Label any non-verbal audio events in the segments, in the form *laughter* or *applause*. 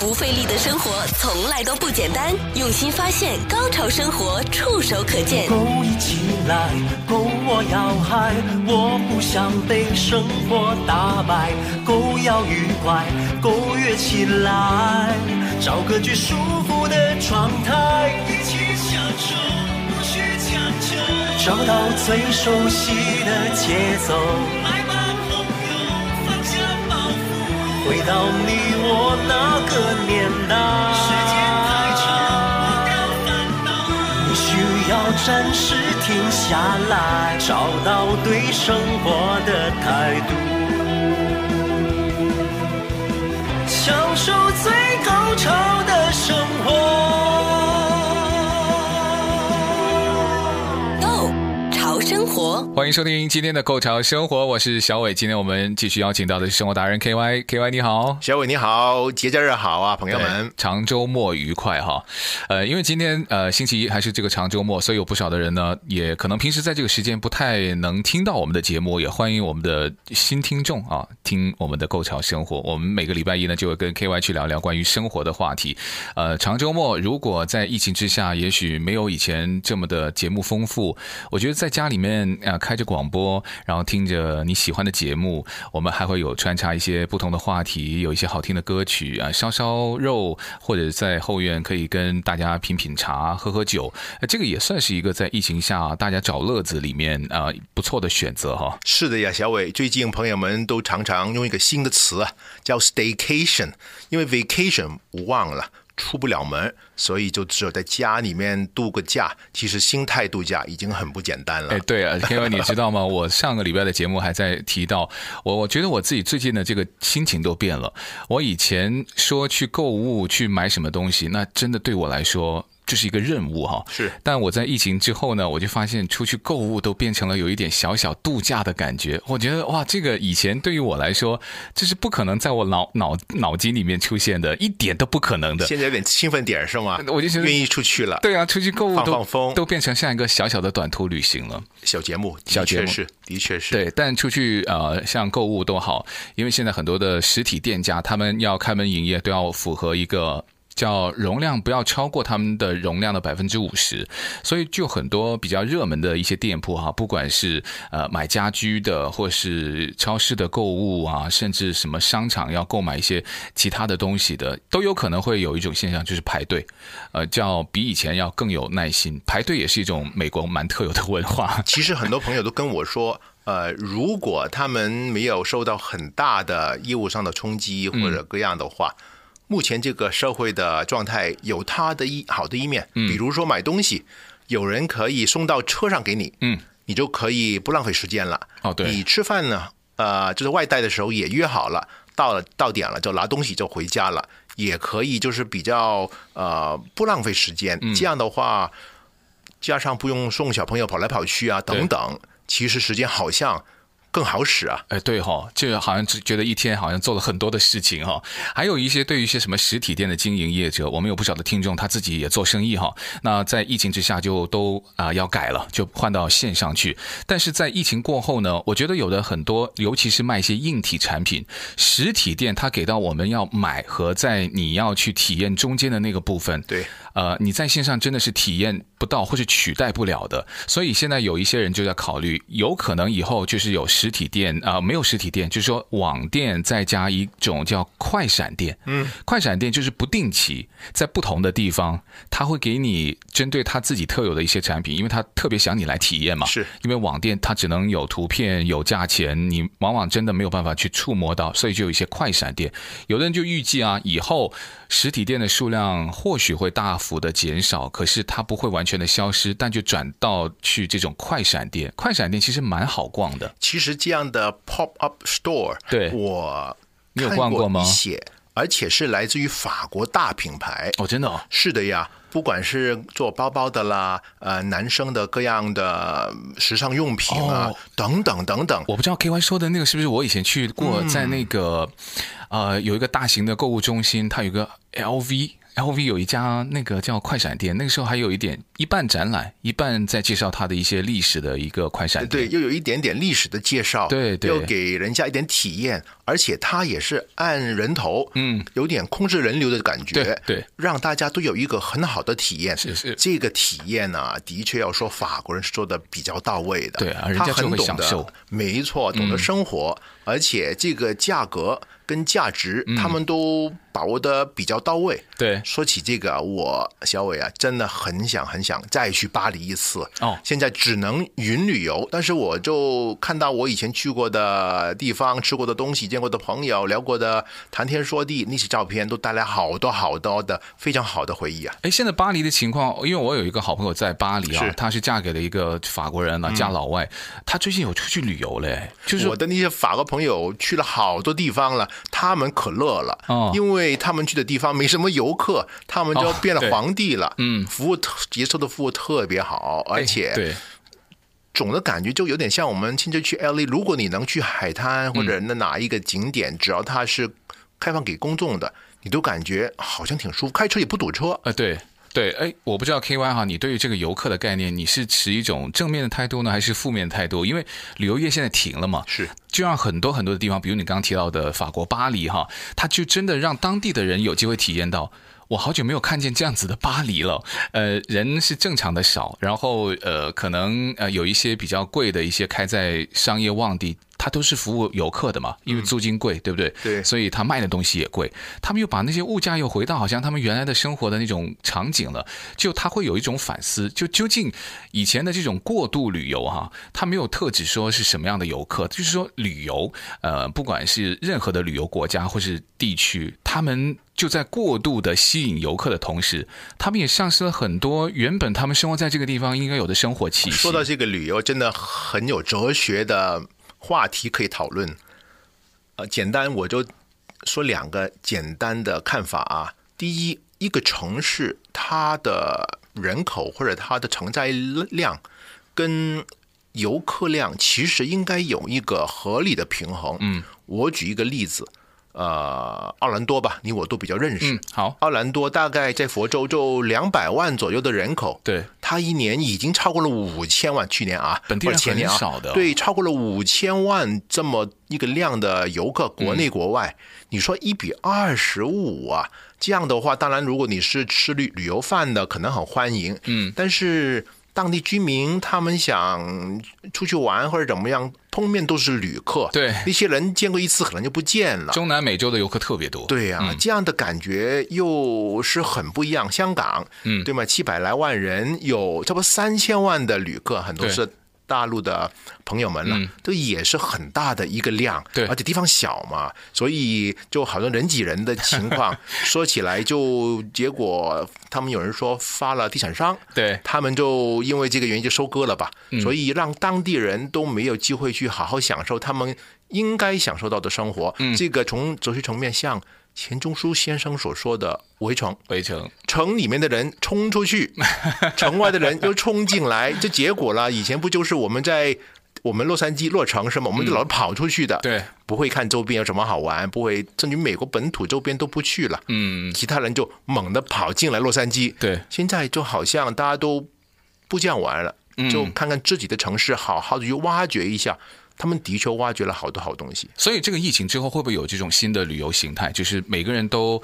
不费力的生活从来都不简单，用心发现，高潮生活触手可见勾一起来，勾我要嗨，我不想被生活打败，勾要愉快，勾跃起来，找个最舒服的状态，一起享受，不需强求，找到最熟悉的节奏。回到你我那个年代，时间太长，不要烦恼。你需要暂时停下来，找到对生活的态度，享受最高潮的欢迎收听今天的《Go 潮生活》，我是小伟。今天我们继续邀请到的是生活达人 K Y，K Y 你好，小伟你好，节假日好啊，朋友们，长周末愉快哈。呃，因为今天呃星期一还是这个长周末，所以有不少的人呢，也可能平时在这个时间不太能听到我们的节目，也欢迎我们的新听众啊，听我们的《Go 潮生活》。我们每个礼拜一呢，就会跟 K Y 去聊聊关于生活的话题。呃，长周末如果在疫情之下，也许没有以前这么的节目丰富，我觉得在家里面啊。开着广播，然后听着你喜欢的节目，我们还会有穿插一些不同的话题，有一些好听的歌曲啊，烧烧肉，或者在后院可以跟大家品品茶、喝喝酒，这个也算是一个在疫情下大家找乐子里面啊不错的选择哈。是的呀，小伟，最近朋友们都常常用一个新的词啊，叫 staycation，因为 vacation 无望了。出不了门，所以就只有在家里面度个假。其实心态度假已经很不简单了。哎，对啊，因为你知道吗？我上个礼拜的节目还在提到，我我觉得我自己最近的这个心情都变了。我以前说去购物去买什么东西，那真的对我来说。这是一个任务哈，是。但我在疫情之后呢，我就发现出去购物都变成了有一点小小度假的感觉。我觉得哇，这个以前对于我来说，这是不可能在我脑脑脑筋里面出现的，一点都不可能的。现在有点兴奋点是吗？我就觉得愿意出去了。对啊，出去购物都放放风，都变成像一个小小的短途旅行了。小节目，小节目是，的确是。对，但出去呃，像购物都好，因为现在很多的实体店家，他们要开门营业，都要符合一个。叫容量不要超过他们的容量的百分之五十，所以就很多比较热门的一些店铺哈，不管是呃买家居的，或是超市的购物啊，甚至什么商场要购买一些其他的东西的，都有可能会有一种现象，就是排队，呃，叫比以前要更有耐心。排队也是一种美国蛮特有的文化。其实很多朋友都跟我说，呃，如果他们没有受到很大的业务上的冲击或者各样的话。嗯目前这个社会的状态有它的一好的一面，比如说买东西，有人可以送到车上给你，嗯，你就可以不浪费时间了。哦，对，你吃饭呢，呃，就是外带的时候也约好了，到了到点了就拿东西就回家了，也可以就是比较呃不浪费时间。这样的话，加上不用送小朋友跑来跑去啊等等，其实时间好像。更好使啊！哎，对哈，就好像只觉得一天好像做了很多的事情哈。还有一些对于一些什么实体店的经营业者，我们有不少的听众，他自己也做生意哈。那在疫情之下，就都啊要改了，就换到线上去。但是在疫情过后呢，我觉得有的很多，尤其是卖一些硬体产品，实体店它给到我们要买和在你要去体验中间的那个部分，对，呃，你在线上真的是体验不到或是取代不了的。所以现在有一些人就在考虑，有可能以后就是有。实体店啊、呃，没有实体店，就是说网店再加一种叫快闪店。嗯，快闪店就是不定期在不同的地方，他会给你针对他自己特有的一些产品，因为他特别想你来体验嘛。是，因为网店它只能有图片、有价钱，你往往真的没有办法去触摸到，所以就有一些快闪店。有的人就预计啊，以后实体店的数量或许会大幅的减少，可是它不会完全的消失，但就转到去这种快闪店。快闪店其实蛮好逛的，其实。这样的 pop up store，对，我你有逛过吗？而且是来自于法国大品牌哦，真的哦，是的呀。不管是做包包的啦，呃，男生的各样的时尚用品啊，哦、等等等等。我不知道 K Y 说的那个是不是我以前去过，在那个、嗯、呃有一个大型的购物中心，它有个 L V。LV 有一家那个叫快闪店，那个时候还有一点一半展览，一半在介绍它的一些历史的一个快闪店，对，又有一点点历史的介绍，对对，又给人家一点体验，而且它也是按人头，嗯，有点控制人流的感觉，对，对，让大家都有一个很好的体验。是是，这个体验呢、啊，的确要说法国人是做的比较到位的，对啊，人家就会享受，没错，懂得生活，嗯、而且这个价格。跟价值，他们都把握的比较到位。对，说起这个，我小伟啊，真的很想很想再去巴黎一次。哦，现在只能云旅游，但是我就看到我以前去过的地方、吃过的东西、见过的朋友、聊过的谈天说地那些照片，都带来好多好多的非常好的回忆啊。哎，现在巴黎的情况，因为我有一个好朋友在巴黎啊，是她是嫁给了一个法国人啊，嫁老外，她最近有出去旅游嘞。就是我的那些法国朋友去了好多地方了。他们可乐了，哦，因为他们去的地方没什么游客，他们就变了皇帝了。哦、嗯，服务特接受的服务特别好，而且对，总的感觉就有点像我们亲自去 LA。如果你能去海滩或者那哪一个景点，嗯、只要它是开放给公众的，你都感觉好像挺舒服，开车也不堵车。呃，对。对，哎，我不知道 K Y 哈，你对于这个游客的概念，你是持一种正面的态度呢，还是负面的态度？因为旅游业现在停了嘛，是，就让很多很多的地方，比如你刚刚提到的法国巴黎哈，它就真的让当地的人有机会体验到，我好久没有看见这样子的巴黎了。呃，人是正常的少，然后呃，可能呃有一些比较贵的一些开在商业旺地。他都是服务游客的嘛，因为租金贵，嗯、对不对？对，所以他卖的东西也贵。他们又把那些物价又回到好像他们原来的生活的那种场景了，就他会有一种反思，就究竟以前的这种过度旅游哈，他没有特指说是什么样的游客，就是说旅游，呃，不管是任何的旅游国家或是地区，他们就在过度的吸引游客的同时，他们也丧失了很多原本他们生活在这个地方应该有的生活气息。说到这个旅游，真的很有哲学的。话题可以讨论，呃，简单我就说两个简单的看法啊。第一，一个城市它的人口或者它的承载量跟游客量其实应该有一个合理的平衡。嗯，我举一个例子。呃，奥兰多吧，你我都比较认识。嗯，好，奥兰多大概在佛州就两百万左右的人口。对，他一年已经超过了五千万，去年啊，本地人很少的，对，超过了五千万这么一个量的游客，国内国外，嗯、你说一比二十五啊，这样的话，当然如果你是吃旅旅游饭的，可能很欢迎。嗯，但是。当地居民他们想出去玩或者怎么样，通面都是旅客。对，那些人见过一次可能就不见了。中南美洲的游客特别多。对呀、啊，嗯、这样的感觉又是很不一样。香港，嗯，对吗？七百来万人，有差不多三千万的旅客，很多是。大陆的朋友们了，这也是很大的一个量，对，而且地方小嘛，所以就好像人挤人的情况，*laughs* 说起来就结果他们有人说发了地产商，对，他们就因为这个原因就收割了吧，所以让当地人都没有机会去好好享受他们应该享受到的生活，这个从哲学层面像。钱钟书先生所说的“围城”，围城，城里面的人冲出去，*laughs* 城外的人又冲进来，这结果了。以前不就是我们在我们洛杉矶落城是吗？我们就老是跑出去的，嗯、对，不会看周边有什么好玩，不会甚至美国本土周边都不去了。嗯，其他人就猛地跑进来洛杉矶。对，现在就好像大家都不这样玩了，就看看自己的城市，好好的去挖掘一下。他们的确挖掘了好多好东西，所以这个疫情之后会不会有这种新的旅游形态？就是每个人都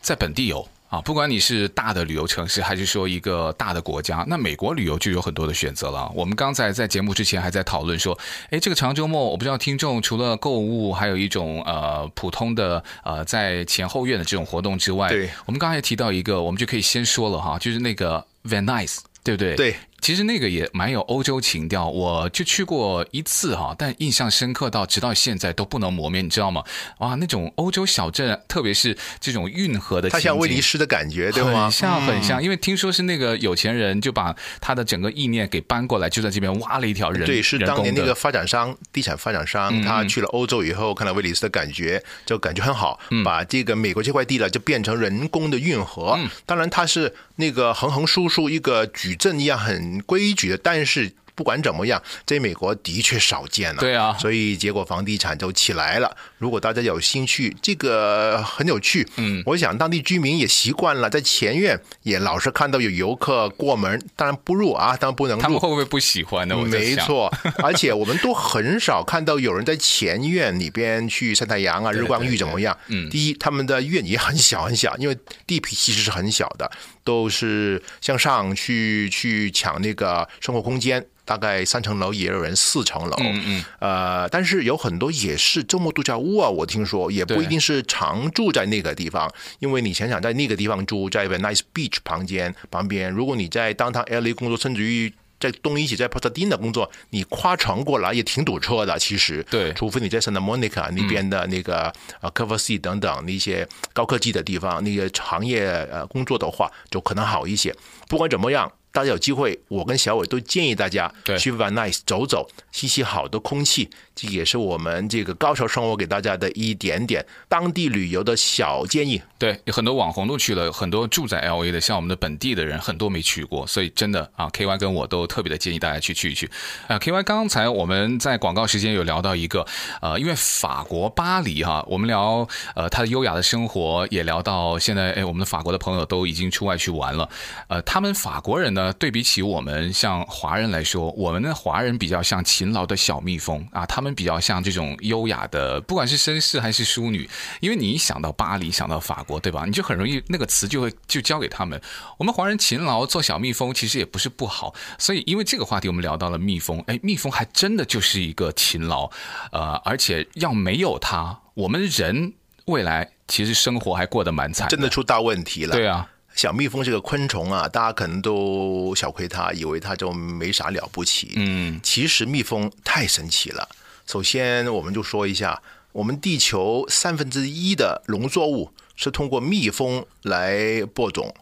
在本地游啊，不管你是大的旅游城市，还是说一个大的国家，那美国旅游就有很多的选择了。我们刚才在节目之前还在讨论说，哎，这个长周末，我不知道听众除了购物，还有一种呃普通的呃在前后院的这种活动之外，对，我们刚才也提到一个，我们就可以先说了哈，就是那个 Van Nuys，对不对？对。其实那个也蛮有欧洲情调，我就去过一次哈，但印象深刻到直到现在都不能磨灭，你知道吗？哇，那种欧洲小镇，特别是这种运河的，它像威尼斯的感觉，对吗？很像很像，因为听说是那个有钱人就把他的整个意念给搬过来，就在这边挖了一条人。对，是当年那个发展商，地产发展商，他去了欧洲以后，看到威尼斯的感觉，就感觉很好，把这个美国这块地了就变成人工的运河。当然，它是那个横横竖竖一个矩阵一样很规矩的。但是不管怎么样，在美国的确少见了。对啊，所以结果房地产就起来了。如果大家有兴趣，这个很有趣。嗯，我想当地居民也习惯了，在前院也老是看到有游客过门，当然不入啊，当然不能入。他们会不会不喜欢呢？我没错，而且我们都很少看到有人在前院里边去晒太阳啊，日光浴怎么样？嗯，第一，他们的院也很小很小，因为地皮其实是很小的，都是向上去去抢那个生活空间。大概三层楼也有人四层楼，嗯嗯，呃，但是有很多也是周末度假屋啊，我听说也不一定是常住在那个地方，因为你想想在那个地方住，在一个 nice Beach 旁边旁边，如果你在 Downtown LA 工作，甚至于在东一起在 Pasadena 工作，你跨城过来也挺堵车的，其实，对，除非你在 Santa Monica 那边的那个啊 Culver City 等等那些高科技的地方，那些行业呃工作的话，就可能好一些。不管怎么样。大家有机会，我跟小伟都建议大家去 Van Nuys 走走，吸吸好的空气。这也是我们这个高潮生活给大家的一点点当地旅游的小建议。对，有很多网红都去了，很多住在 LA 的，像我们的本地的人，很多没去过，所以真的啊，KY 跟我都特别的建议大家去去一去。啊，KY 刚才我们在广告时间有聊到一个，呃，因为法国巴黎哈，我们聊呃他的优雅的生活，也聊到现在，哎，我们的法国的朋友都已经出外去玩了，呃，他们法国人呢，呃对比起我们像华人来说，我们的华人比较像勤劳的小蜜蜂啊，他们。比较像这种优雅的，不管是绅士还是淑女，因为你一想到巴黎，想到法国，对吧？你就很容易那个词就会就交给他们。我们华人勤劳做小蜜蜂，其实也不是不好。所以因为这个话题，我们聊到了蜜蜂。哎，蜜蜂还真的就是一个勤劳，呃，而且要没有它，我们人未来其实生活还过得蛮惨，真的出大问题了。对啊。小蜜蜂这个昆虫啊，大家可能都小窥它，以为它就没啥了不起。嗯，其实蜜蜂太神奇了。首先，我们就说一下，我们地球三分之一的农作物是通过蜜蜂来播种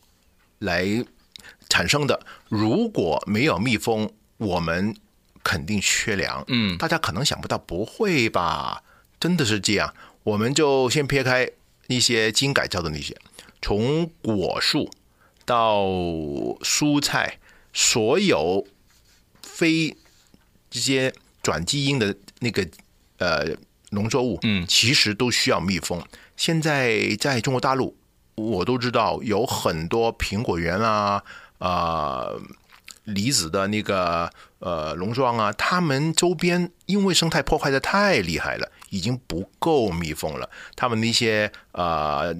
来产生的。如果没有蜜蜂，我们肯定缺粮。嗯，大家可能想不到，不会吧？真的是这样。我们就先撇开一些基因改造的那些，从果树到蔬菜，所有非这些转基因的。那个呃农作物，嗯，其实都需要蜜蜂。现在在中国大陆，我都知道有很多苹果园啊，啊、呃，梨子的那个呃农庄啊，他们周边因为生态破坏的太厉害了，已经不够蜜蜂了。他们那些呃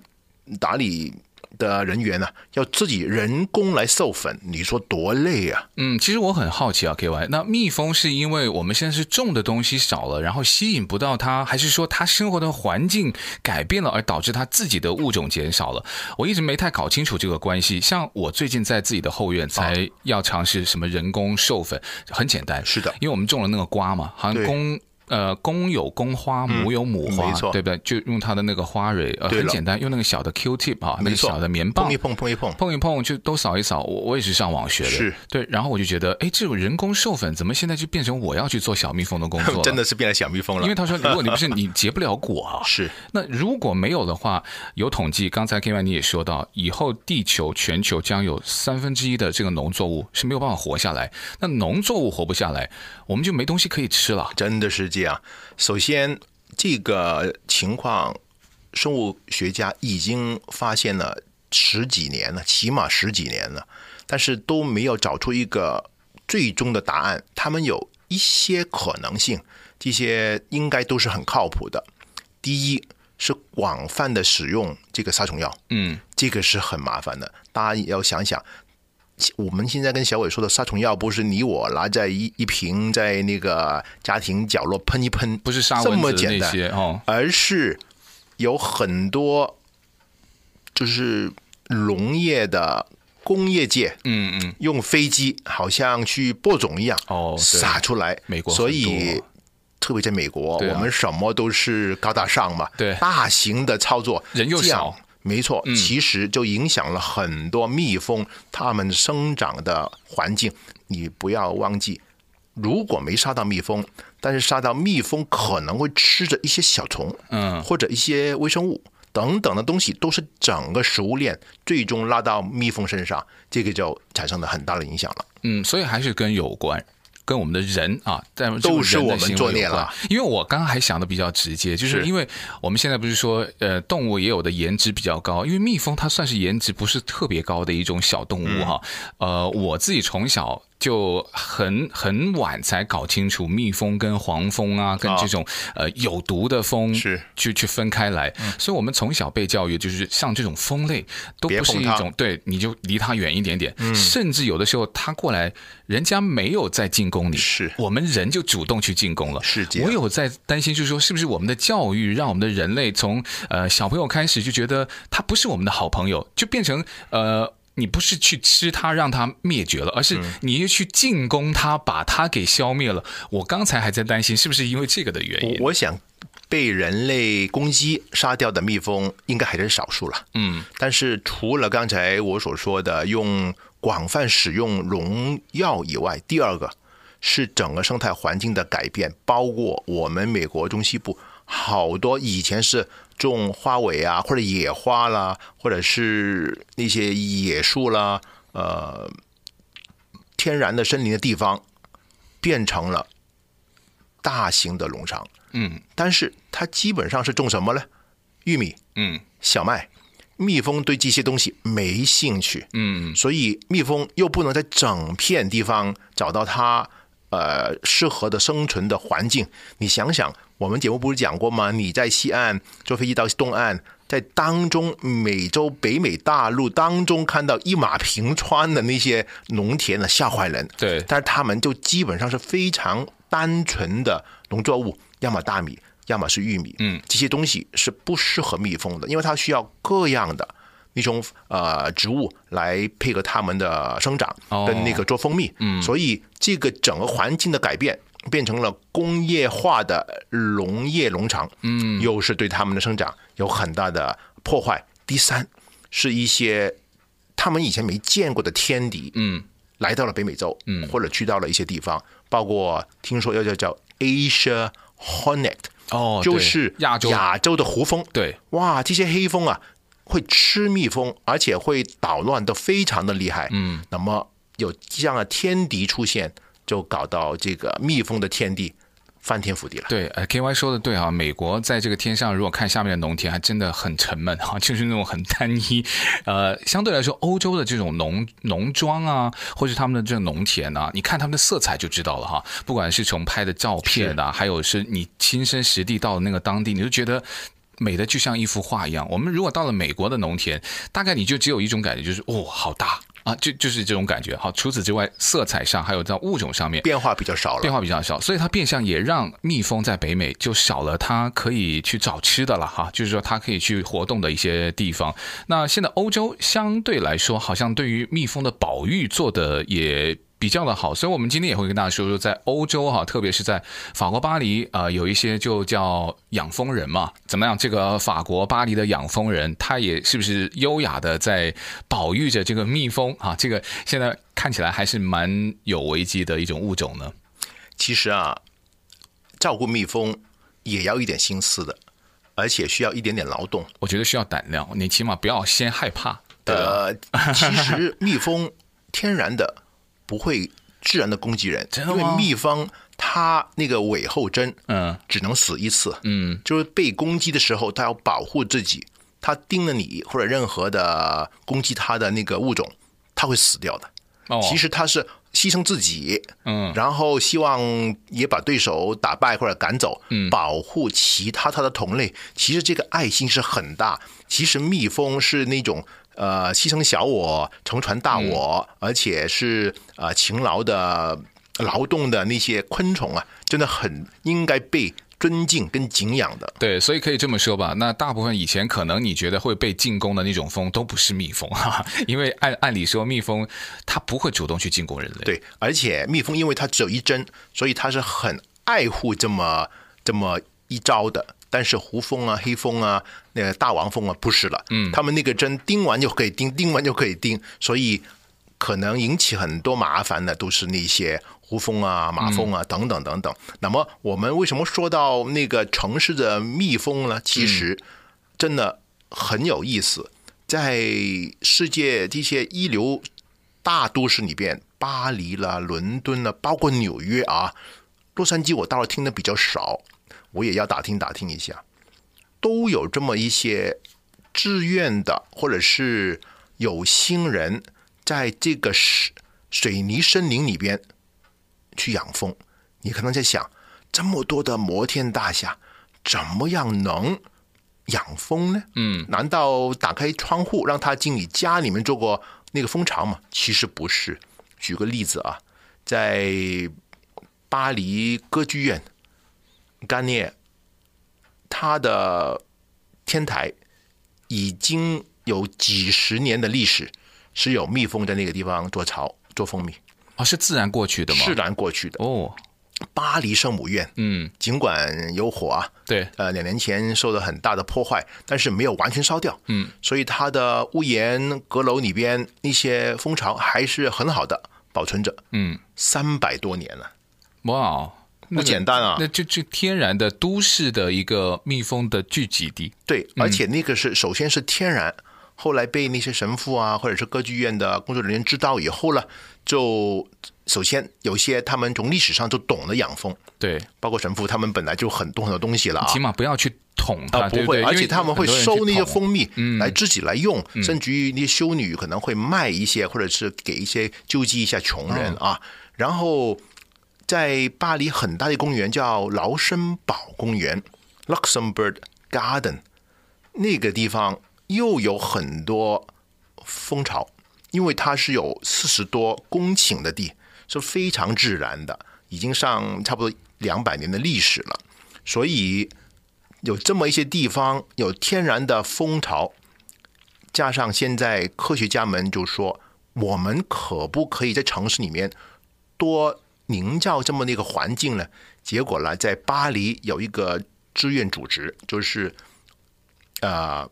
打理。的人员呢、啊，要自己人工来授粉，你说多累啊？嗯，其实我很好奇啊，KY，那蜜蜂是因为我们现在是种的东西少了，然后吸引不到它，还是说它生活的环境改变了，而导致它自己的物种减少了？我一直没太搞清楚这个关系。像我最近在自己的后院才要尝试什么人工授粉，很简单，是的，因为我们种了那个瓜嘛，好像公。呃，公有公花，母有母花，嗯、对不对？就用它的那个花蕊，呃，很简单，用那个小的 Q-tip 啊，那个小的棉棒，碰一碰，碰一碰，碰一碰，就都扫一扫。我我也是上网学的，是对。然后我就觉得，哎，这种人工授粉，怎么现在就变成我要去做小蜜蜂的工作了？*laughs* 真的是变成小蜜蜂了。因为他说，如果你不是你结不了果啊，*laughs* 是。那如果没有的话，有统计，刚才 KY 你也说到，以后地球全球将有三分之一的这个农作物是没有办法活下来。那农作物活不下来，我们就没东西可以吃了。真的是这样。首先，这个情况，生物学家已经发现了十几年了，起码十几年了，但是都没有找出一个最终的答案。他们有一些可能性，这些应该都是很靠谱的。第一是广泛的使用这个杀虫药，嗯，这个是很麻烦的，大家也要想想。我们现在跟小伟说的杀虫药，不是你我拿在一一瓶在那个家庭角落喷一喷，不是杀蚊子的那些哦，而是有很多就是农业的工业界，嗯嗯，用飞机好像去播种一样哦，撒出来。美国，所以特别在美国，我们什么都是高大上嘛，对，大型的操作，人又少。没错，其实就影响了很多蜜蜂它们生长的环境。你不要忘记，如果没杀到蜜蜂，但是杀到蜜蜂可能会吃着一些小虫，嗯，或者一些微生物等等的东西，都是整个食物链最终拉到蜜蜂身上，这个就产生了很大的影响了。嗯，所以还是跟有关。跟我们的人啊，在都是我们作孽了。因为我刚刚还想的比较直接，就是因为我们现在不是说，呃，动物也有的颜值比较高，因为蜜蜂它算是颜值不是特别高的一种小动物哈。嗯、呃，我自己从小。就很很晚才搞清楚蜜蜂跟黄蜂啊，跟这种呃有毒的蜂是。去去分开来，所以我们从小被教育就是像这种蜂类都不是一种，对，你就离它远一点点，甚至有的时候它过来，人家没有在进攻你，是。我们人就主动去进攻了。是，我有在担心，就是说是不是我们的教育让我们的人类从呃小朋友开始就觉得它不是我们的好朋友，就变成呃。你不是去吃它让它灭绝了，而是你去进攻它，把它给消灭了。我刚才还在担心是不是因为这个的原因。我想被人类攻击杀掉的蜜蜂应该还是少数了。嗯，但是除了刚才我所说的用广泛使用农药以外，第二个是整个生态环境的改变，包括我们美国中西部好多以前是。种花尾啊，或者野花啦，或者是那些野树啦，呃，天然的森林的地方，变成了大型的农场。嗯，但是它基本上是种什么呢？玉米，嗯，小麦。蜜蜂对这些东西没兴趣。嗯，所以蜜蜂又不能在整片地方找到它呃适合的生存的环境。你想想。我们节目不是讲过吗？你在西岸坐飞机到东岸，在当中美洲、北美大陆当中看到一马平川的那些农田呢，吓坏人。对，但是他们就基本上是非常单纯的农作物，要么大米，要么是玉米。嗯，这些东西是不适合蜜蜂的，因为它需要各样的那种呃植物来配合它们的生长，跟那个做蜂蜜。嗯，所以这个整个环境的改变。变成了工业化的农业农场，嗯，又是对他们的生长有很大的破坏。第三，是一些他们以前没见过的天敌，嗯，来到了北美洲，嗯，或者去到了一些地方，包括听说要叫叫 Asia Hornet，哦，就是亚洲亚洲。的胡蜂，对，哇，这些黑蜂啊会吃蜜蜂，而且会捣乱，的非常的厉害，嗯，那么有这样的天敌出现。就搞到这个蜜蜂的天地翻天覆地了。对，呃，K Y 说的对啊，美国在这个天上，如果看下面的农田，还真的很沉闷哈，*laughs* 就是那种很单一。呃，相对来说，欧洲的这种农农庄啊，或者他们的这种农田啊，你看他们的色彩就知道了哈。不管是从拍的照片啊，还有是你亲身实地到的那个当地，你就觉得美的就像一幅画一样。我们如果到了美国的农田，大概你就只有一种感觉，就是哦，好大。啊，就就是这种感觉。好，除此之外，色彩上还有在物种上面变化比较少了，变化比较少，所以它变相也让蜜蜂在北美就少了它可以去找吃的了哈。就是说，它可以去活动的一些地方。那现在欧洲相对来说，好像对于蜜蜂的保育做的也。比较的好，所以我们今天也会跟大家说说，在欧洲哈，特别是在法国巴黎啊、呃，有一些就叫养蜂人嘛，怎么样？这个法国巴黎的养蜂人，他也是不是优雅的在保育着这个蜜蜂啊？这个现在看起来还是蛮有危机的一种物种呢。其实啊，照顾蜜蜂也要一点心思的，而且需要一点点劳动。我觉得需要胆量，你起码不要先害怕。呃，其实蜜蜂天然的。不会自然的攻击人，因为蜜蜂它那个尾后针，嗯，只能死一次，嗯，就是被攻击的时候，它要保护自己，它叮了你或者任何的攻击它的那个物种，它会死掉的。哦，其实它是牺牲自己，嗯，然后希望也把对手打败或者赶走，嗯，保护其他它的同类。其实这个爱心是很大。其实蜜蜂是那种。呃，牺牲小我，成全大我，嗯、而且是呃勤劳的劳动的那些昆虫啊，真的很应该被尊敬跟敬仰的。对，所以可以这么说吧。那大部分以前可能你觉得会被进攻的那种蜂，都不是蜜蜂哈，*laughs* 因为按按理说，蜜蜂它不会主动去进攻人类。对，而且蜜蜂因为它只有一针，所以它是很爱护这么这么一招的。但是胡蜂啊、黑蜂啊、那个大王蜂啊，不是了。嗯，他们那个针叮完就可以叮，叮完就可以叮，所以可能引起很多麻烦的都是那些胡蜂啊、马蜂啊等等等等。嗯、那么我们为什么说到那个城市的蜜蜂呢？其实真的很有意思，在世界这些一流大都市里边，巴黎啦、伦敦啦，包括纽约啊、洛杉矶，我倒是听的比较少，我也要打听打听一下，都有这么一些志愿的，或者是有心人，在这个水水泥森林里边去养蜂。你可能在想，这么多的摩天大厦，怎么样能养蜂呢？嗯，难道打开窗户让他进你家里面做过那个蜂巢吗？其实不是。举个例子啊，在巴黎歌剧院，Garnier，它的天台已经有几十年的历史，是有蜜蜂在那个地方做巢做蜂蜜。哦，是自然过去的吗？自然过去的。哦。巴黎圣母院，嗯，尽管有火啊，对，呃，两年前受了很大的破坏，但是没有完全烧掉，嗯，所以它的屋檐、阁楼里边那些蜂巢还是很好的保存着，嗯，三百多年了，哇，不简单啊，那就就天然的都市的一个蜜蜂的聚集地，对，而且那个是首先是天然，后来被那些神父啊或者是歌剧院的工作人员知道以后呢，就。首先，有些他们从历史上就懂得养蜂，对，包括神父，他们本来就很多很多东西了啊。起码不要去捅它，啊、不会，对对，而且他们会收那些蜂蜜来自己来用，嗯、甚至于那些修女可能会卖一些，或者是给一些救济一下穷人啊。嗯、然后，在巴黎很大的公园叫劳森堡公园 （Luxembourg Garden），那个地方又有很多蜂巢，因为它是有四十多公顷的地。是非常自然的，已经上差不多两百年的历史了，所以有这么一些地方有天然的蜂巢，加上现在科学家们就说，我们可不可以在城市里面多营造这么的一个环境呢？结果呢，在巴黎有一个志愿组织，就是呃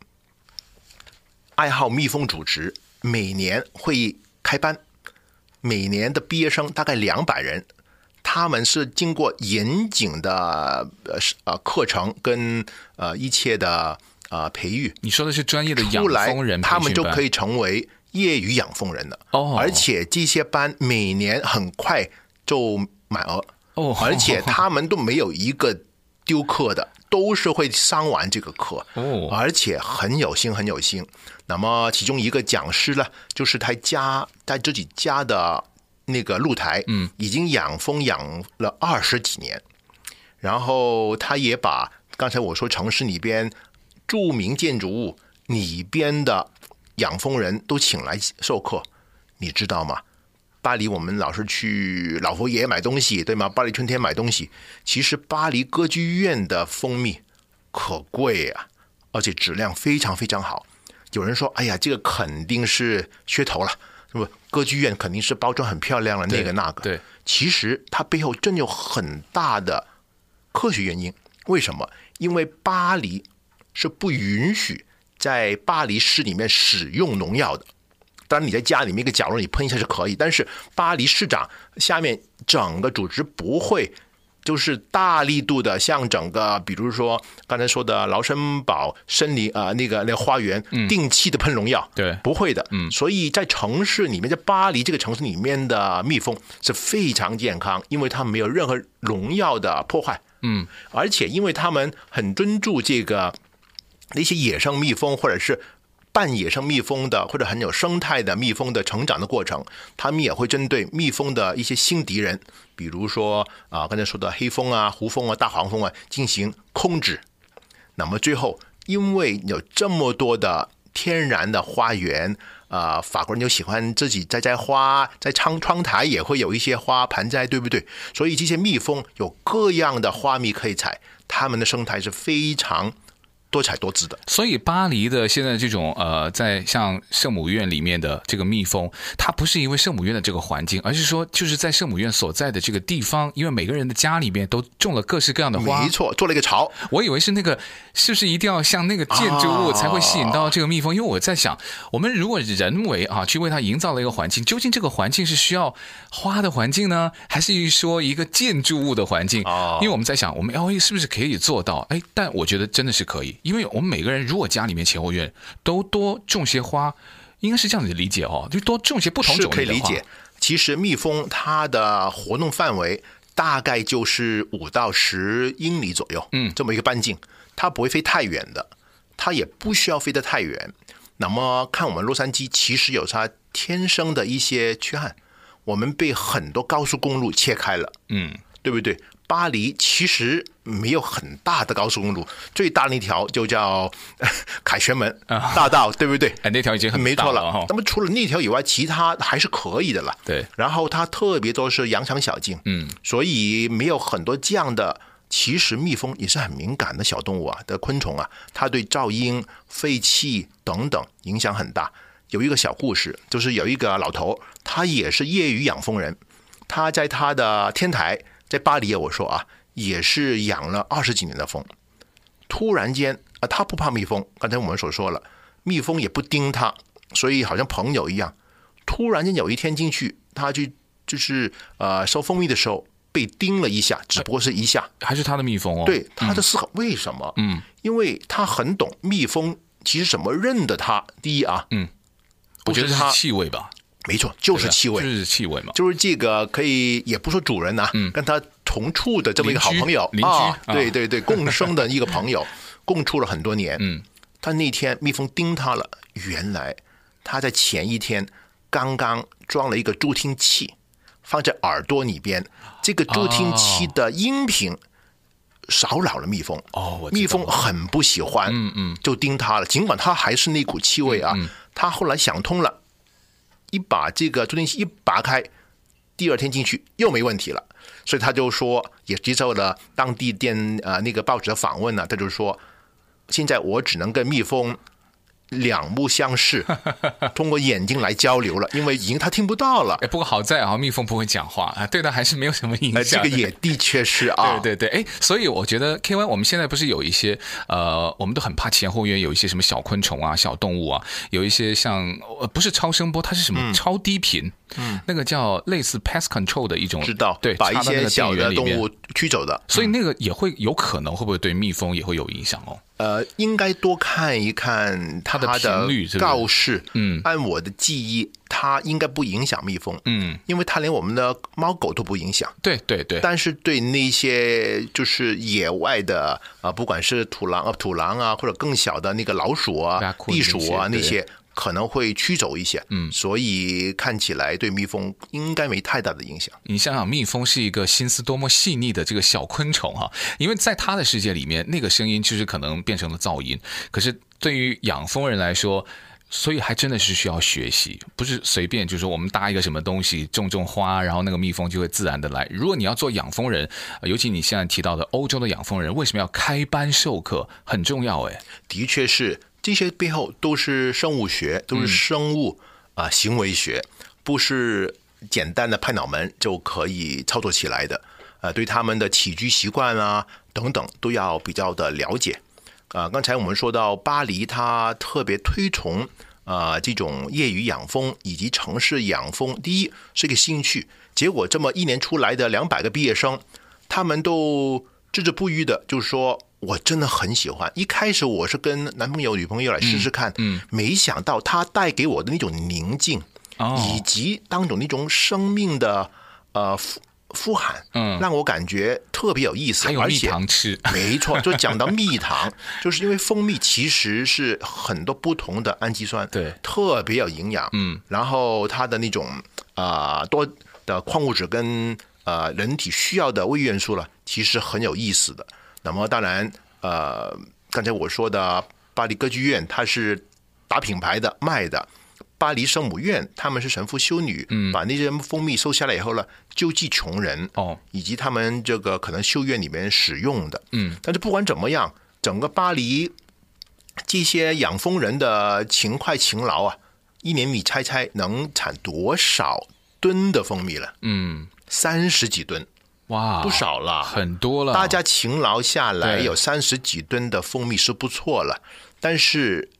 爱好蜜蜂组织，每年会开班。每年的毕业生大概两百人，他们是经过严谨的呃呃课程跟呃一切的呃培育。你说的是专业的养蜂人，他们就可以成为业余养蜂人了。哦，而且这些班每年很快就满额。哦，而且他们都没有一个丢课的。都是会上完这个课，哦，而且很有心，很有心。那么其中一个讲师呢，就是他家在自己家的那个露台，嗯，已经养蜂养了二十几年。然后他也把刚才我说城市里边著名建筑物里边的养蜂人都请来授课，你知道吗？巴黎，我们老是去老佛爷买东西，对吗？巴黎春天买东西，其实巴黎歌剧院的蜂蜜可贵啊，而且质量非常非常好。有人说：“哎呀，这个肯定是噱头了，是不？歌剧院肯定是包装很漂亮了，那个那个。”对，其实它背后真有很大的科学原因。为什么？因为巴黎是不允许在巴黎市里面使用农药的。当然，你在家里面一个角落你喷一下是可以，但是巴黎市长下面整个组织不会，就是大力度的向整个，比如说刚才说的劳森堡森林啊，那个那个花园，定期的喷农药，对，不会的，嗯，所以在城市里面，在巴黎这个城市里面的蜜蜂是非常健康，因为它没有任何农药的破坏，嗯，而且因为他们很尊重这个那些野生蜜蜂或者是。半野生蜜蜂的或者很有生态的蜜蜂的成长的过程，他们也会针对蜜蜂的一些新敌人，比如说啊，刚才说的黑蜂啊、胡蜂啊、大黄蜂啊，进行控制。那么最后，因为有这么多的天然的花园，啊，法国人就喜欢自己栽栽花，在窗窗台也会有一些花盆栽，对不对？所以这些蜜蜂有各样的花蜜可以采，它们的生态是非常。多彩多姿的，所以巴黎的现在这种呃，在像圣母院里面的这个蜜蜂，它不是因为圣母院的这个环境，而是说就是在圣母院所在的这个地方，因为每个人的家里面都种了各式各样的花，没错，做了一个巢。我以为是那个，是不是一定要像那个建筑物才会吸引到这个蜜蜂？因为我在想，我们如果人为啊去为它营造了一个环境，究竟这个环境是需要花的环境呢，还是说一个建筑物的环境？因为我们在想，我们 LA 是不是可以做到？哎，但我觉得真的是可以。因为我们每个人如果家里面前后院都多种些花，应该是这样子理解哦，就多种些不同种类的花可以理解。其实蜜蜂它的活动范围大概就是五到十英里左右，嗯，这么一个半径，它不会飞太远的，它也不需要飞得太远。那么看我们洛杉矶，其实有它天生的一些缺憾，我们被很多高速公路切开了，嗯，对不对？巴黎其实没有很大的高速公路，最大的那条就叫 *laughs* 凯旋门大道，对不对？哎，那条已经很没错了。那么除了那条以外，其他还是可以的了。对。然后它特别多是羊肠小径，嗯，所以没有很多这样的。其实蜜蜂也是很敏感的小动物啊，的昆虫啊，它对噪音、废气等等影响很大。有一个小故事，就是有一个老头，他也是业余养蜂人，他在他的天台。在巴黎，我说啊，也是养了二十几年的蜂。突然间啊，他不怕蜜蜂，刚才我们所说了，蜜蜂也不叮他，所以好像朋友一样。突然间有一天进去，他去就是呃收蜂蜜的时候被叮了一下，只不过是一下，还是他的蜜蜂哦。对，他的思考、嗯、为什么？嗯，因为他很懂蜜蜂其实怎么认得他。第一啊，嗯，我觉得是气味吧。没错，就是气味，就是气味嘛，就是这个可以也不说主人呐、啊，嗯，跟他同处的这么一个好朋友，邻居，啊，对对对，共生的一个朋友，*laughs* 共处了很多年，嗯，他那天蜜蜂叮他了，原来他在前一天刚刚装了一个助听器，放在耳朵里边，这个助听器的音频骚扰了蜜蜂，哦，蜜蜂很不喜欢，嗯嗯，就叮他了，尽管他还是那股气味啊，他后来想通了。一把这个助听器一拔开，第二天进去又没问题了，所以他就说，也接受了当地电呃那个报纸的访问呢，他就说，现在我只能跟蜜蜂。两目相视，*laughs* 通过眼睛来交流了，因为已经他听不到了。哎，不过好在啊，蜜蜂不会讲话啊，对他还是没有什么影响。这个也的确是啊，*laughs* 对对对，哎，所以我觉得 K Y，我们现在不是有一些呃，我们都很怕前后院有一些什么小昆虫啊、小动物啊，有一些像呃，不是超声波，它是什么、嗯、超低频？嗯，那个叫类似 pest control 的一种，知道对，把一些小的动物驱走的，所以那个也会有可能会不会对蜜蜂也会有影响哦？呃，应该多看一看它的频率告示。嗯，按我的记忆，它应该不影响蜜蜂。嗯，因为它连我们的猫狗都不影响。对对对。但是对那些就是野外的啊，不管是土狼啊、土狼啊，或者更小的那个老鼠啊、地鼠啊那些。可能会驱走一些，嗯，所以看起来对蜜蜂应该没太大的影响。你想想，蜜蜂是一个心思多么细腻的这个小昆虫哈，因为在它的世界里面，那个声音其实可能变成了噪音。可是对于养蜂人来说，所以还真的是需要学习，不是随便就是说我们搭一个什么东西，种种花，然后那个蜜蜂就会自然的来。如果你要做养蜂人，尤其你现在提到的欧洲的养蜂人，为什么要开班授课？很重要哎，的确是。这些背后都是生物学，都是生物啊、行为学，不是简单的拍脑门就可以操作起来的。呃，对他们的起居习惯啊等等都要比较的了解。啊、呃，刚才我们说到巴黎，他特别推崇啊、呃、这种业余养蜂以及城市养蜂。第一是一个兴趣，结果这么一年出来的两百个毕业生，他们都矢志不渝的，就是说。我真的很喜欢。一开始我是跟男朋友、女朋友来试试看，嗯，嗯，没想到他带给我的那种宁静，哦，以及当中那种生命的呃呼呼喊，嗯，让我感觉特别有意思。还有蜜糖吃，*laughs* 没错，就讲到蜜糖，*laughs* 就是因为蜂蜜其实是很多不同的氨基酸，对，特别有营养，嗯，然后它的那种啊、呃、多的矿物质跟呃人体需要的微元素了，其实很有意思的。那么当然，呃，刚才我说的巴黎歌剧院，它是打品牌的卖的；巴黎圣母院，他们是神父修女，嗯，把那些蜂蜜收下来以后呢，救济穷人哦，以及他们这个可能修院里面使用的，嗯。但是不管怎么样，整个巴黎这些养蜂人的勤快勤劳啊，一年你猜猜能产多少吨的蜂蜜了？嗯，三十几吨。哇，不少了，很多了。大家勤劳下来有三十几吨的蜂蜜是不错了，但是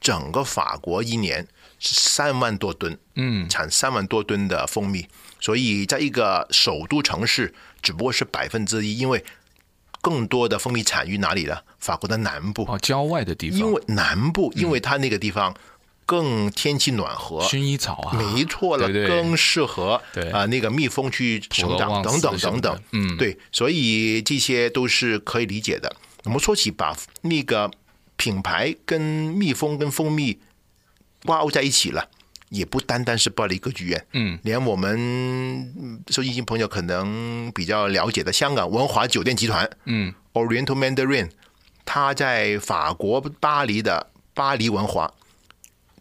整个法国一年是三万多吨，嗯，产三万多吨的蜂蜜，所以在一个首都城市只不过是百分之一，因为更多的蜂蜜产于哪里呢？法国的南部，哦，郊外的地方。因为南部，因为它那个地方更天气暖和，薰衣草啊，没错了，对对。更适合对。啊、呃、那个蜜蜂去成长等等等等，嗯，对，所以这些都是可以理解的。我们说起把那个品牌跟蜜蜂跟蜂蜜挂钩在一起了，也不单单是巴黎歌剧院，嗯，连我们收音机朋友可能比较了解的香港文华酒店集团，嗯，Oriental Mandarin，他在法国巴黎的巴黎文华。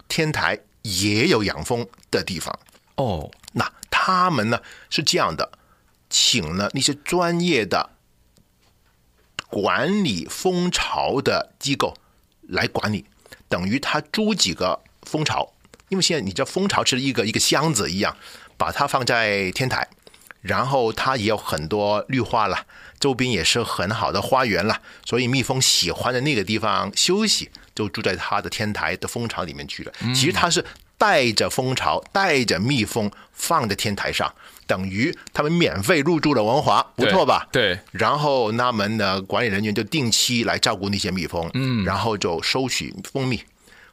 天台也有养蜂的地方。哦，那他们呢是这样的，请了那些专业的管理蜂巢的机构来管理，等于他租几个蜂巢，因为现在你知道蜂巢是一个一个箱子一样，把它放在天台，然后它也有很多绿化了，周边也是很好的花园了，所以蜜蜂喜欢的那个地方休息。就住在它的天台的蜂巢里面去了。其实它是带着蜂巢、带着蜜蜂放在天台上，等于他们免费入住了文华，不错吧？对。然后那们的管理人员就定期来照顾那些蜜蜂，嗯，然后就收取蜂蜜。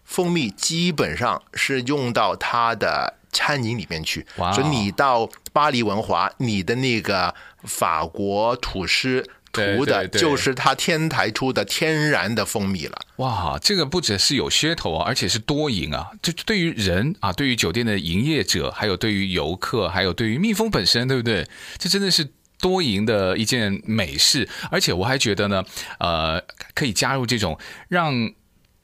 蜂蜜基本上是用到它的餐饮里面去，所以你到巴黎文华，你的那个法国吐司。涂的就是它天台出的天然的蜂蜜了。哇，这个不只是有噱头啊，而且是多赢啊！就对于人啊，对于酒店的营业者，还有对于游客，还有对于蜜蜂本身，对不对？这真的是多赢的一件美事。而且我还觉得呢，呃，可以加入这种，让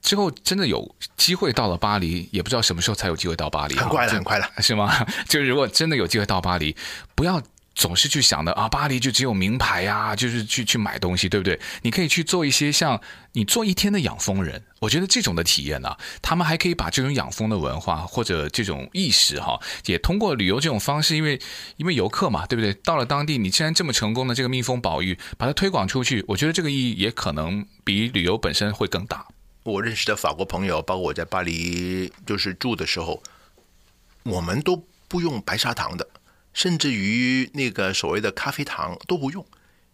之后真的有机会到了巴黎，也不知道什么时候才有机会到巴黎。很快了，很快了，是吗？*laughs* 就如果真的有机会到巴黎，不要。总是去想的啊，巴黎就只有名牌呀，啊，就是去去买东西，对不对？你可以去做一些像你做一天的养蜂人，我觉得这种的体验呢，啊，他们还可以把这种养蜂的文化或者这种意识哈，也通过旅游这种方式，因为因为游客嘛，对不对？到了当地，你既然这么成功的这个蜜蜂保育，把它推广出去，我觉得这个意义也可能比旅游本身会更大。我认识的法国朋友，包括我在巴黎就是住的时候，我们都不用白砂糖的。甚至于那个所谓的咖啡糖都不用，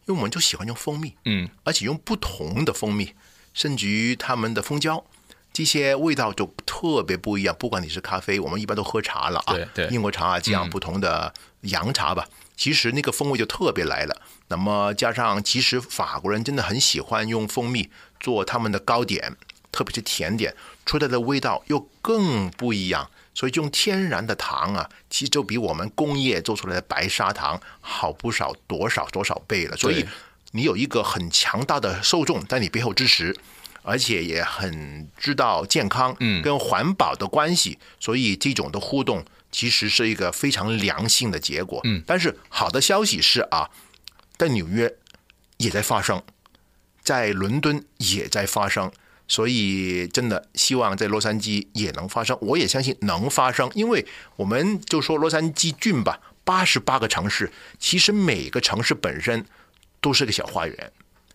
因为我们就喜欢用蜂蜜，嗯，而且用不同的蜂蜜，甚至于他们的蜂胶，这些味道就特别不一样。不管你是咖啡，我们一般都喝茶了啊，对对，英国茶啊这样不同的洋茶吧，其实那个风味就特别来了。那么加上，其实法国人真的很喜欢用蜂蜜做他们的糕点，特别是甜点，出来的味道又更不一样。所以用天然的糖啊，其实就比我们工业做出来的白砂糖好不少，多少多少倍了。所以你有一个很强大的受众在你背后支持，而且也很知道健康跟环保的关系，所以这种的互动其实是一个非常良性的结果。嗯，但是好的消息是啊，在纽约也在发生，在伦敦也在发生。所以，真的希望在洛杉矶也能发生，我也相信能发生，因为我们就说洛杉矶郡吧，八十八个城市，其实每个城市本身都是个小花园，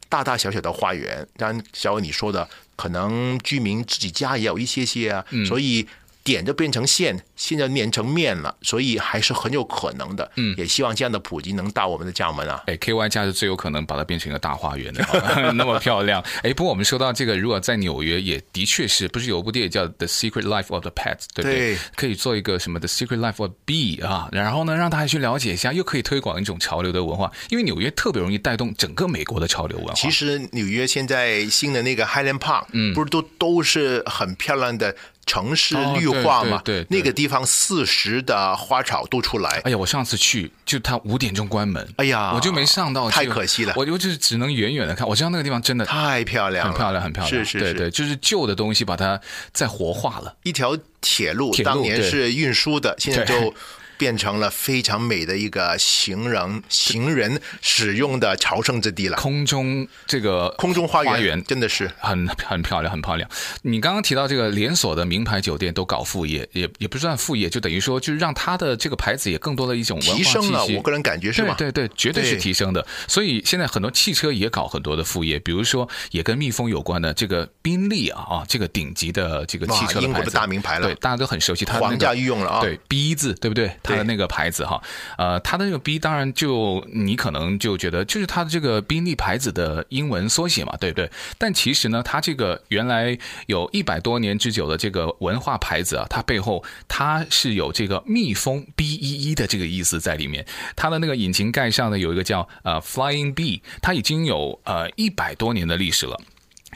大大小小的花园。当然，小伟你说的，可能居民自己家也有一些些啊，所以。点就变成线，现在连成面了，所以还是很有可能的。嗯，也希望这样的普及能到我们的家门啊。哎，K Y 家是最有可能把它变成一个大花园的，*laughs* 那么漂亮。哎，不过我们说到这个，如果在纽约，也的确是不是有部电影叫《The Secret Life of the Pets》，对不对？对，可以做一个什么《The Secret Life of Bee》啊，然后呢，让大家去了解一下，又可以推广一种潮流的文化，因为纽约特别容易带动整个美国的潮流文化。其实纽约现在新的那个 Highland Park，嗯，不是都都是很漂亮的。城市绿化嘛，对，那个地方四时的花草都出来。哎呀，我上次去就他五点钟关门，哎呀，我就没上到，太可惜了。我就是只能远远的看。我知道那个地方真的太漂亮，很漂亮，很漂亮。是是是，对对，就是旧的东西把它再活化了。一条铁路，当年是运输的，现在就。变成了非常美的一个行人行人使用的朝圣之地了。空中这个空中花园真的是很很漂亮，很漂亮。你刚刚提到这个连锁的名牌酒店都搞副业，也也不算副业，就等于说就是让它的这个牌子也更多的一种文化提升了。我个人感觉是吧？对对对，绝对是提升的。所以现在很多汽车也搞很多的副业，比如说也跟蜜蜂有关的这个宾利啊啊，这个顶级的这个汽车的牌子，英国的大名牌了，对，大家都很熟悉它，皇家御用了啊。对，B 字对不对？它的那个牌子哈，呃，它的那个 B 当然就你可能就觉得就是它的这个宾利牌子的英文缩写嘛，对不对？但其实呢，它这个原来有一百多年之久的这个文化牌子啊，它背后它是有这个蜜蜂 B E E 的这个意思在里面。它的那个引擎盖上呢有一个叫呃 Flying B，它已经有呃一百多年的历史了。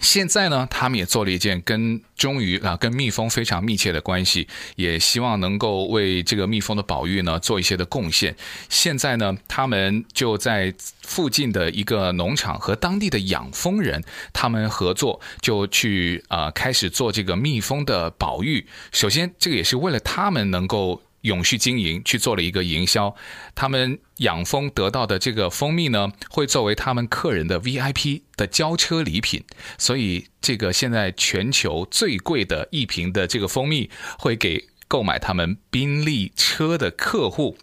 现在呢，他们也做了一件跟终于啊跟蜜蜂非常密切的关系，也希望能够为这个蜜蜂的保育呢做一些的贡献。现在呢，他们就在附近的一个农场和当地的养蜂人他们合作，就去啊开始做这个蜜蜂的保育。首先，这个也是为了他们能够。永续经营去做了一个营销，他们养蜂得到的这个蜂蜜呢，会作为他们客人的 VIP 的交车礼品，所以这个现在全球最贵的一瓶的这个蜂蜜，会给购买他们宾利车的客户。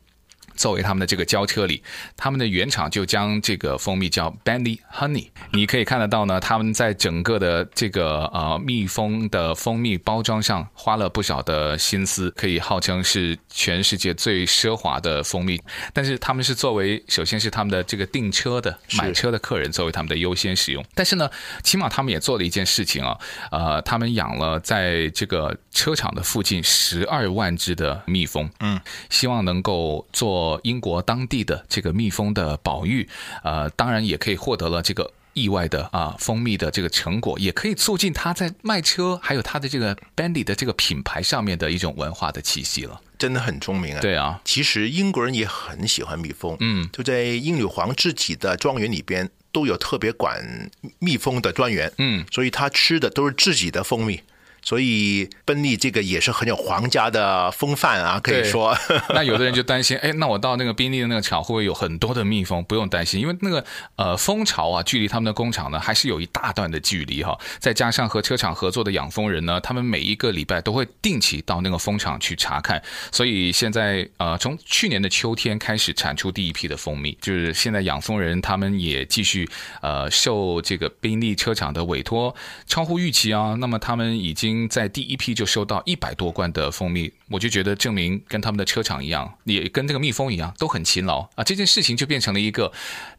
作为他们的这个交车礼，他们的原厂就将这个蜂蜜叫 Benny Honey。你可以看得到呢，他们在整个的这个呃蜜蜂的蜂蜜包装上花了不少的心思，可以号称是全世界最奢华的蜂蜜。但是他们是作为，首先是他们的这个订车的买车的客人作为他们的优先使用。但是呢，起码他们也做了一件事情啊，呃，他们养了在这个车厂的附近十二万只的蜜蜂，嗯，希望能够做。英国当地的这个蜜蜂的保育，呃，当然也可以获得了这个意外的啊蜂蜜的这个成果，也可以促进他在卖车，还有他的这个 Bentley 的这个品牌上面的一种文化的气息了。真的很聪明啊！对啊，其实英国人也很喜欢蜜蜂，嗯，就在英女皇自己的庄园里边都有特别管蜜蜂的专员，嗯，所以他吃的都是自己的蜂蜜。所以，宾利这个也是很有皇家的风范啊，可以说。*laughs* 那有的人就担心，哎，那我到那个宾利的那个厂会不会有很多的蜜蜂？不用担心，因为那个呃蜂巢啊，距离他们的工厂呢还是有一大段的距离哈。再加上和车厂合作的养蜂人呢，他们每一个礼拜都会定期到那个蜂场去查看。所以现在呃，从去年的秋天开始产出第一批的蜂蜜，就是现在养蜂人他们也继续呃受这个宾利车厂的委托，超乎预期啊。那么他们已经。在第一批就收到一百多罐的蜂蜜，我就觉得证明跟他们的车厂一样，也跟这个蜜蜂一样，都很勤劳啊。这件事情就变成了一个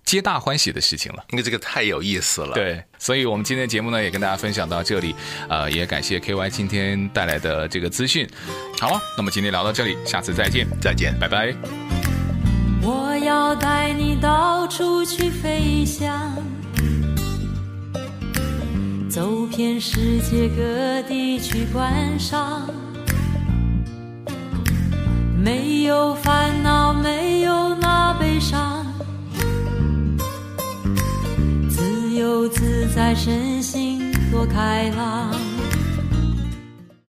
皆大欢喜的事情了。因为这个太有意思了。对，所以我们今天的节目呢，也跟大家分享到这里。呃，也感谢 KY 今天带来的这个资讯。好啊，那么今天聊到这里，下次再见，再见，拜拜。我要带你到处去飞翔。走遍世界各地去观赏，没有烦恼，没有那悲伤，自由自在，身心多开朗。